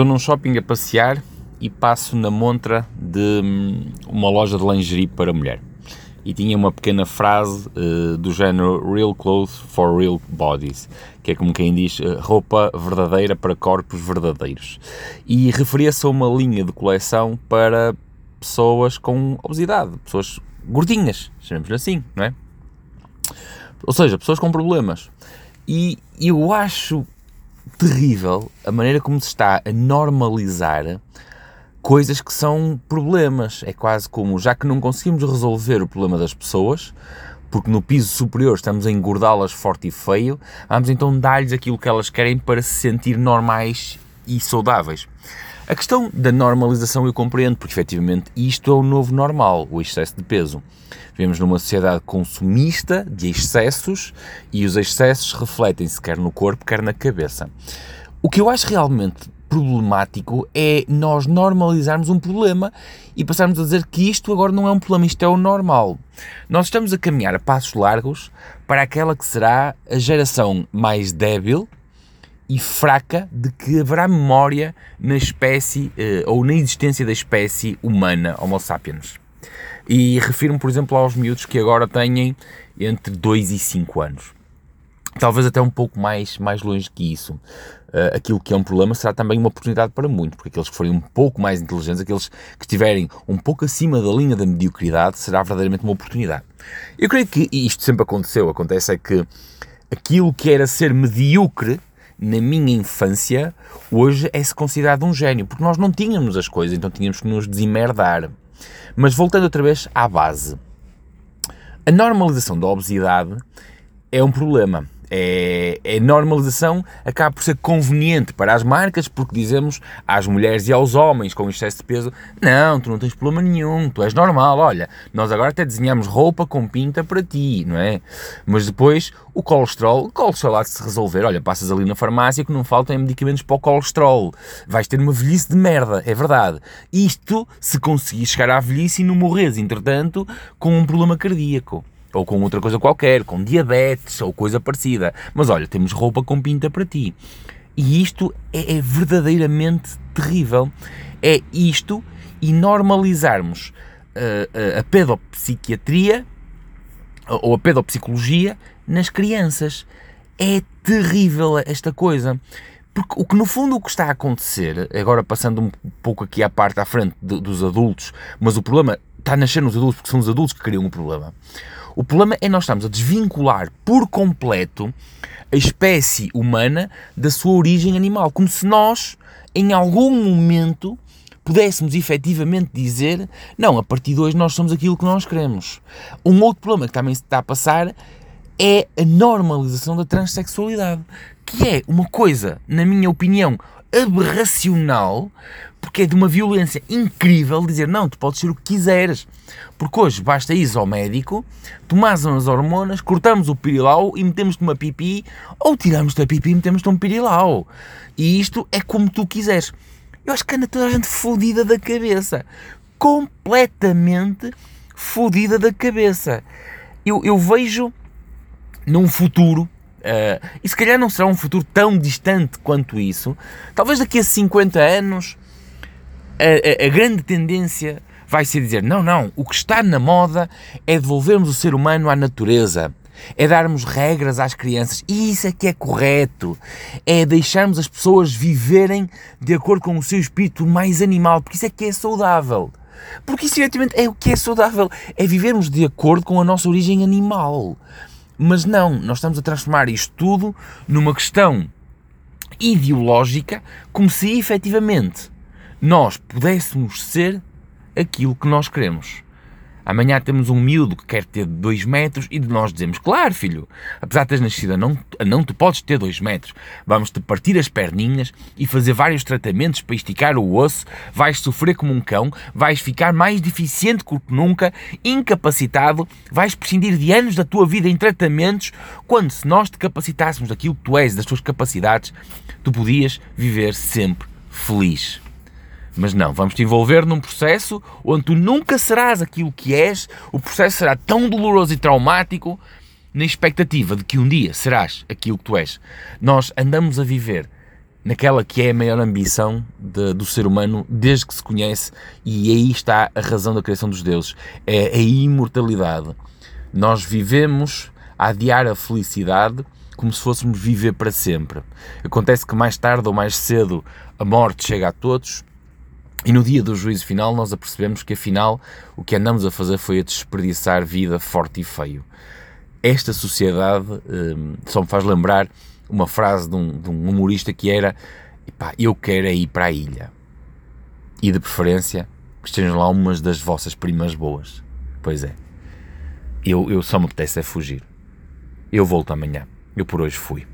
Estou num shopping a passear e passo na montra de hum, uma loja de lingerie para mulher. E tinha uma pequena frase uh, do género Real Clothes for Real Bodies, que é como quem diz uh, roupa verdadeira para corpos verdadeiros. E referia-se a uma linha de coleção para pessoas com obesidade, pessoas gordinhas, chamemos assim, não é? Ou seja, pessoas com problemas. E eu acho terrível a maneira como se está a normalizar coisas que são problemas. É quase como, já que não conseguimos resolver o problema das pessoas, porque no piso superior estamos a engordá-las forte e feio, vamos então dar-lhes aquilo que elas querem para se sentir normais e saudáveis. A questão da normalização eu compreendo, porque efetivamente isto é o novo normal, o excesso de peso. Vivemos numa sociedade consumista de excessos e os excessos refletem-se quer no corpo, quer na cabeça. O que eu acho realmente problemático é nós normalizarmos um problema e passarmos a dizer que isto agora não é um problema, isto é o normal. Nós estamos a caminhar a passos largos para aquela que será a geração mais débil e fraca de que haverá memória na espécie eh, ou na existência da espécie humana Homo sapiens. E refiro-me, por exemplo, aos miúdos que agora têm entre 2 e 5 anos. Talvez até um pouco mais, mais longe que isso. Uh, aquilo que é um problema será também uma oportunidade para muitos, porque aqueles que forem um pouco mais inteligentes, aqueles que estiverem um pouco acima da linha da mediocridade, será verdadeiramente uma oportunidade. Eu creio que isto sempre aconteceu. Acontece é que aquilo que era ser medíocre na minha infância, hoje é-se considerado um gênio, porque nós não tínhamos as coisas, então tínhamos que nos desimerdar. Mas voltando outra vez à base, a normalização da obesidade é um problema é, é, normalização acaba por ser conveniente para as marcas porque dizemos às mulheres e aos homens com excesso de peso: não, tu não tens problema nenhum, tu és normal. Olha, nós agora até desenhamos roupa com pinta para ti, não é? Mas depois o colesterol, o colesterol há de se resolver. Olha, passas ali na farmácia que não faltam medicamentos para o colesterol, vais ter uma velhice de merda, é verdade. Isto se conseguir chegar à velhice e não morres, entretanto, com um problema cardíaco ou com outra coisa qualquer, com diabetes ou coisa parecida. Mas olha, temos roupa com pinta para ti. E isto é, é verdadeiramente terrível. É isto e normalizarmos uh, a pedopsiquiatria ou a pedopsicologia nas crianças. É terrível esta coisa. Porque o que no fundo o que está a acontecer, agora passando um pouco aqui à parte à frente de, dos adultos, mas o problema está a nascer nos adultos porque são os adultos que criam o problema. O problema é nós estamos a desvincular por completo a espécie humana da sua origem animal, como se nós, em algum momento, pudéssemos efetivamente dizer não, a partir de hoje nós somos aquilo que nós queremos. Um outro problema que também se está a passar é a normalização da transexualidade, que é uma coisa, na minha opinião, aberracional, porque é de uma violência incrível dizer não, tu podes ser o que quiseres. Porque hoje basta ir ao médico, tomas as hormonas, cortamos o pirilau e metemos-te uma pipi, ou tiramos-te a pipi e metemos-te um pirilau. E isto é como tu quiseres. Eu acho que anda toda a gente fodida da cabeça. Completamente fodida da cabeça. Eu, eu vejo num futuro Uh, e se calhar não será um futuro tão distante quanto isso. Talvez daqui a 50 anos a, a, grande tendência vai ser dizer: não, não, o que está na moda é devolvermos o ser humano à natureza. É darmos regras às crianças. E isso é que é correto. É deixarmos as pessoas viverem de acordo com o seu espírito mais animal, porque isso é que é saudável. Porque isso, efetivamente, é o que é saudável. É vivermos de acordo com a nossa origem animal. Mas não, nós estamos a transformar isto tudo numa questão ideológica, como se efetivamente nós pudéssemos ser aquilo que nós queremos. Amanhã temos um miúdo que quer ter 2 metros e de nós dizemos, claro filho, apesar de teres nascido não, não tu podes ter 2 metros, vamos-te partir as perninhas e fazer vários tratamentos para esticar o osso, vais sofrer como um cão, vais ficar mais deficiente que nunca, incapacitado, vais prescindir de anos da tua vida em tratamentos, quando se nós te capacitássemos daquilo que tu és, das tuas capacidades, tu podias viver sempre feliz. Mas não, vamos te envolver num processo onde tu nunca serás aquilo que és, o processo será tão doloroso e traumático na expectativa de que um dia serás aquilo que tu és. Nós andamos a viver naquela que é a maior ambição de, do ser humano desde que se conhece, e aí está a razão da criação dos deuses: é a imortalidade. Nós vivemos a adiar a felicidade como se fôssemos viver para sempre. Acontece que mais tarde ou mais cedo a morte chega a todos. E no dia do juízo final nós apercebemos que afinal o que andamos a fazer foi a desperdiçar vida forte e feio. Esta sociedade hum, só me faz lembrar uma frase de um, de um humorista que era eu quero é ir para a ilha e de preferência que estejam lá umas das vossas primas boas. Pois é, eu, eu só me apetece é fugir. Eu volto amanhã. Eu por hoje fui.